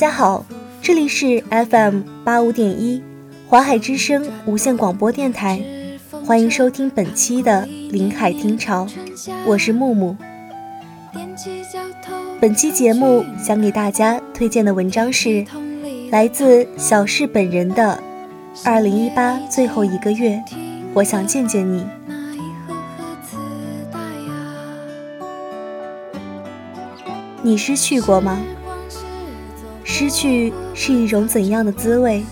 家好，这里是 FM 八五点一华海之声无线广播电台，欢迎收听本期的临海听潮，我是木木。本期节目想给大家推荐的文章是来自小世本人的《二零一八最后一个月》，我想见见你。你失去过吗？失去是一种怎样的滋味？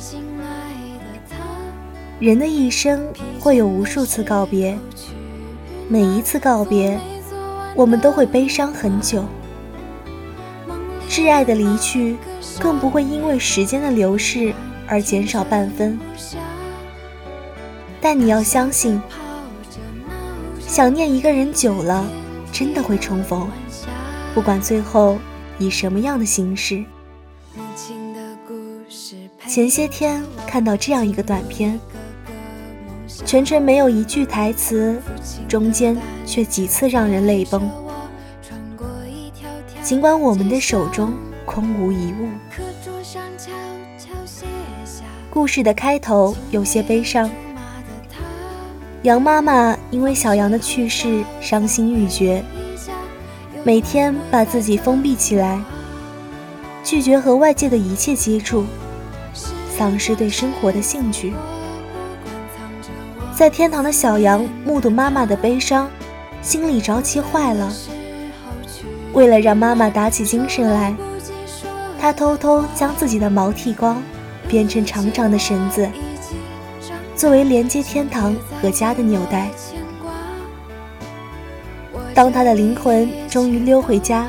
人的一生会有无数次告别，每一次告别，我们都会悲伤很久。挚爱的离去，更不会因为时间的流逝而减少半分。但你要相信，想念一个人久了，真的会重逢。不管最后以什么样的形式。前些天看到这样一个短片，全程没有一句台词，中间却几次让人泪崩。尽管我们的手中空无一物。故事的开头有些悲伤，杨妈妈因为小杨的去世伤心欲绝。每天把自己封闭起来，拒绝和外界的一切接触，丧失对生活的兴趣。在天堂的小羊目睹妈妈的悲伤，心里着急坏了。为了让妈妈打起精神来，他偷偷将自己的毛剃光，编成长长的绳子，作为连接天堂和家的纽带。当他的灵魂终于溜回家，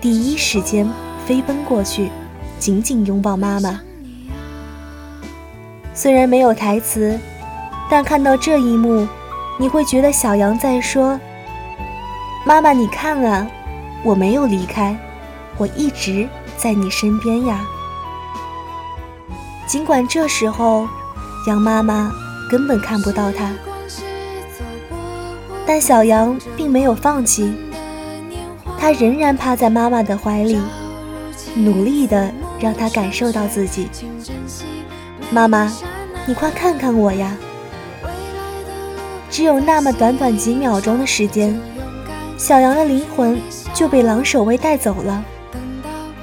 第一时间飞奔过去，紧紧拥抱妈妈。虽然没有台词，但看到这一幕，你会觉得小羊在说：“妈妈，你看啊，我没有离开，我一直在你身边呀。”尽管这时候，羊妈妈根本看不到他。但小羊并没有放弃，他仍然趴在妈妈的怀里，努力的让它感受到自己。妈妈，你快看看我呀！只有那么短短几秒钟的时间，小羊的灵魂就被狼守卫带走了，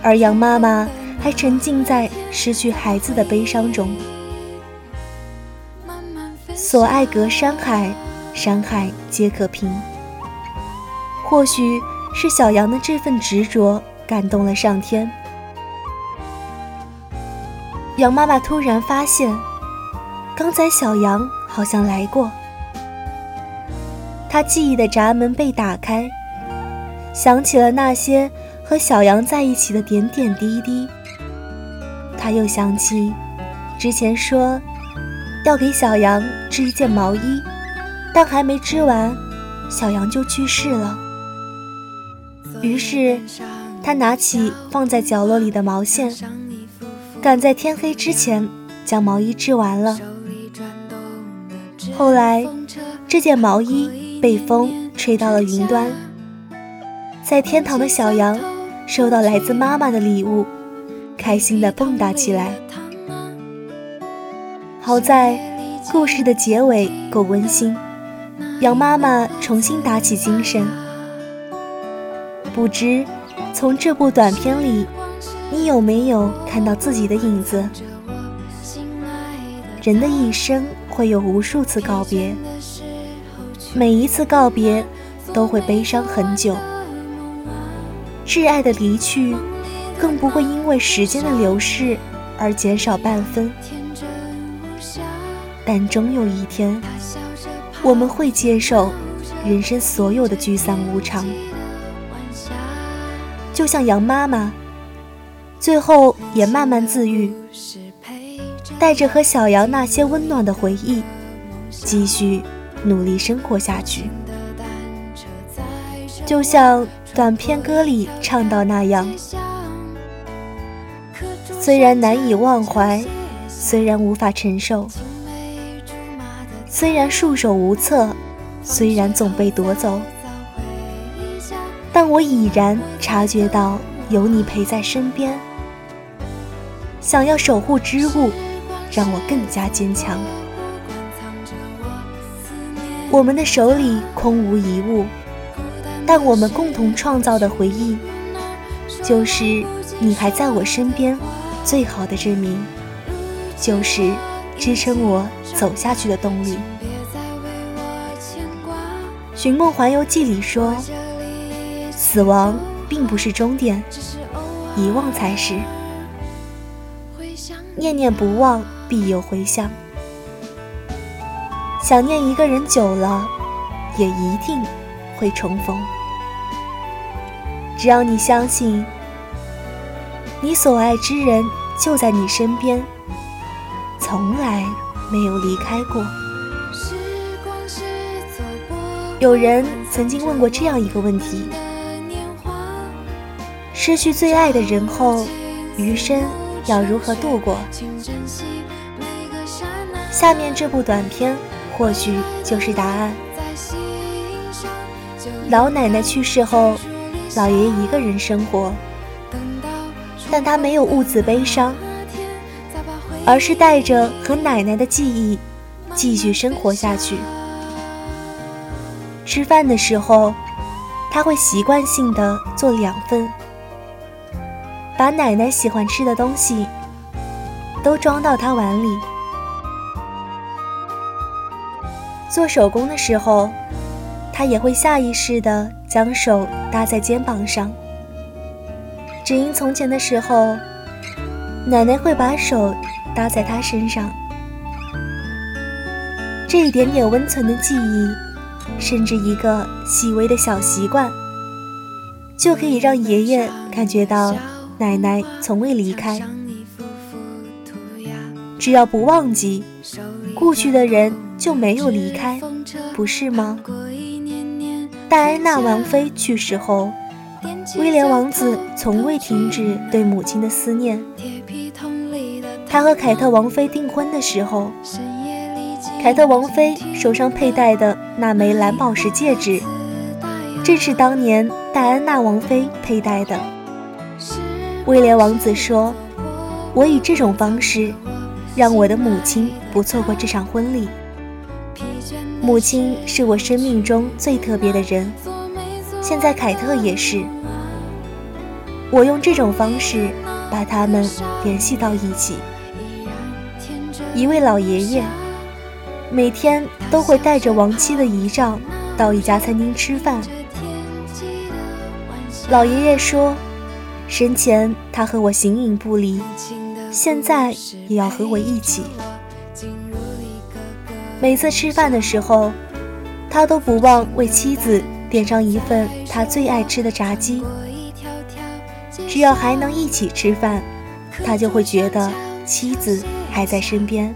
而羊妈妈还沉浸在失去孩子的悲伤中。所爱隔山海。山海皆可平。或许是小羊的这份执着感动了上天。羊妈妈突然发现，刚才小羊好像来过。他记忆的闸门被打开，想起了那些和小羊在一起的点点滴滴。他又想起，之前说要给小羊织一件毛衣。但还没织完，小羊就去世了。于是，他拿起放在角落里的毛线，赶在天黑之前将毛衣织完了。后来，这件毛衣被风吹到了云端，在天堂的小羊收到来自妈妈的礼物，开心地蹦跶起来。好在，故事的结尾够温馨。羊妈妈重新打起精神。不知从这部短片里，你有没有看到自己的影子？人的一生会有无数次告别，每一次告别都会悲伤很久。挚爱的离去，更不会因为时间的流逝而减少半分。但终有一天。我们会接受人生所有的聚散无常，就像杨妈妈，最后也慢慢自愈，带着和小杨那些温暖的回忆，继续努力生活下去。就像短片歌里唱到那样，虽然难以忘怀，虽然无法承受。虽然束手无策，虽然总被夺走，但我已然察觉到有你陪在身边。想要守护之物，让我更加坚强。我们的手里空无一物，但我们共同创造的回忆，就是你还在我身边最好的证明，就是支撑我走下去的动力。《寻梦环游记》里说，死亡并不是终点，遗忘才是。念念不忘，必有回响。想念一个人久了，也一定会重逢。只要你相信，你所爱之人就在你身边，从来没有离开过。有人曾经问过这样一个问题：失去最爱的人后，余生要如何度过？下面这部短片或许就是答案。老奶奶去世后，老爷爷一个人生活，但他没有兀自悲伤，而是带着和奶奶的记忆继续生活下去。吃饭的时候，他会习惯性的做两份，把奶奶喜欢吃的东西都装到他碗里。做手工的时候，他也会下意识的将手搭在肩膀上，只因从前的时候，奶奶会把手搭在他身上，这一点点温存的记忆。甚至一个细微的小习惯，就可以让爷爷感觉到奶奶从未离开。只要不忘记，故去的人就没有离开，不是吗？戴安娜王妃去世后，威廉王子从未停止对母亲的思念。他和凯特王妃订婚的时候。凯特王妃手上佩戴的那枚蓝宝石戒指，正是当年戴安娜王妃佩戴的。威廉王子说：“我以这种方式，让我的母亲不错过这场婚礼。母亲是我生命中最特别的人，现在凯特也是。我用这种方式把他们联系到一起。一位老爷爷。”每天都会带着亡妻的遗照到一家餐厅吃饭。老爷爷说，生前他和我形影不离，现在也要和我一起。每次吃饭的时候，他都不忘为妻子点上一份他最爱吃的炸鸡。只要还能一起吃饭，他就会觉得妻子还在身边。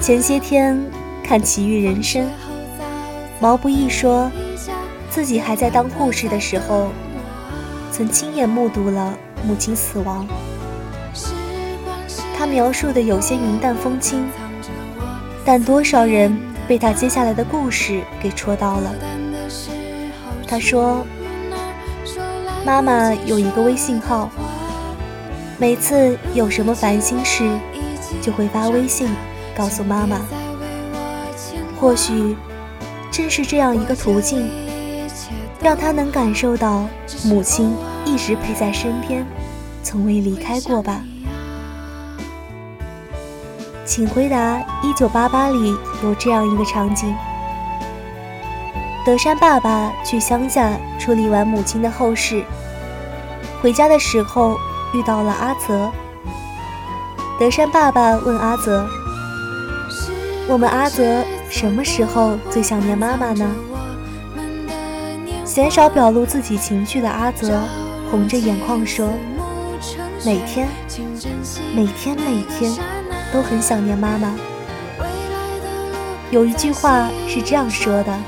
前些天看《奇遇人生》，毛不易说自己还在当护士的时候，曾亲眼目睹了母亲死亡。他描述的有些云淡风轻，但多少人被他接下来的故事给戳到了。他说：“妈妈有一个微信号，每次有什么烦心事，就会发微信。”告诉妈妈，或许正是这样一个途径，让他能感受到母亲一直陪在身边，从未离开过吧。请回答：一九八八里有这样一个场景：德山爸爸去乡下处理完母亲的后事，回家的时候遇到了阿泽。德山爸爸问阿泽。我们阿泽什么时候最想念妈妈呢？鲜少表露自己情绪的阿泽红着眼眶说：“每天，每天，每天都很想念妈妈。”有一句话是这样说的：“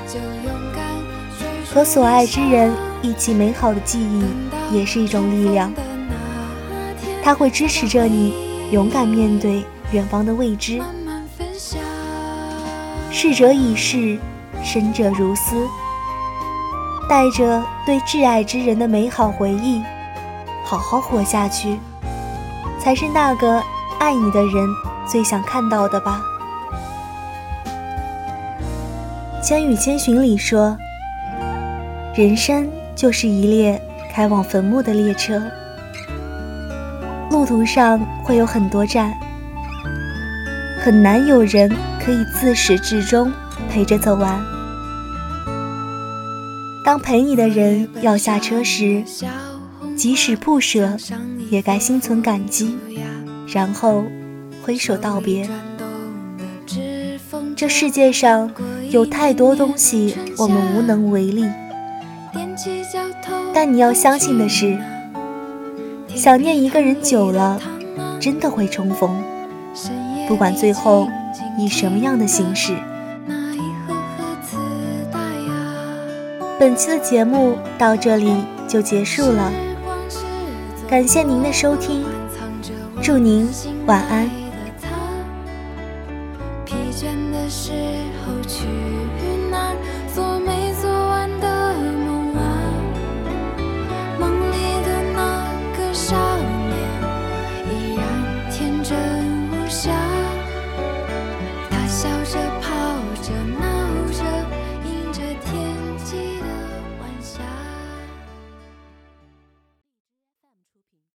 和所爱之人一起美好的记忆，也是一种力量。他会支持着你勇敢面对远方的未知。”逝者已逝，生者如斯。带着对挚爱之人的美好回忆，好好活下去，才是那个爱你的人最想看到的吧。《千与千寻》里说：“人生就是一列开往坟墓的列车，路途上会有很多站，很难有人可以自始至终陪着走完。当陪你的人要下车时，即使不舍，也该心存感激，然后挥手道别。这世界上……”有太多东西我们无能为力，但你要相信的是，想念一个人久了，真的会重逢，不管最后以什么样的形式。本期的节目到这里就结束了，感谢您的收听，祝您晚安。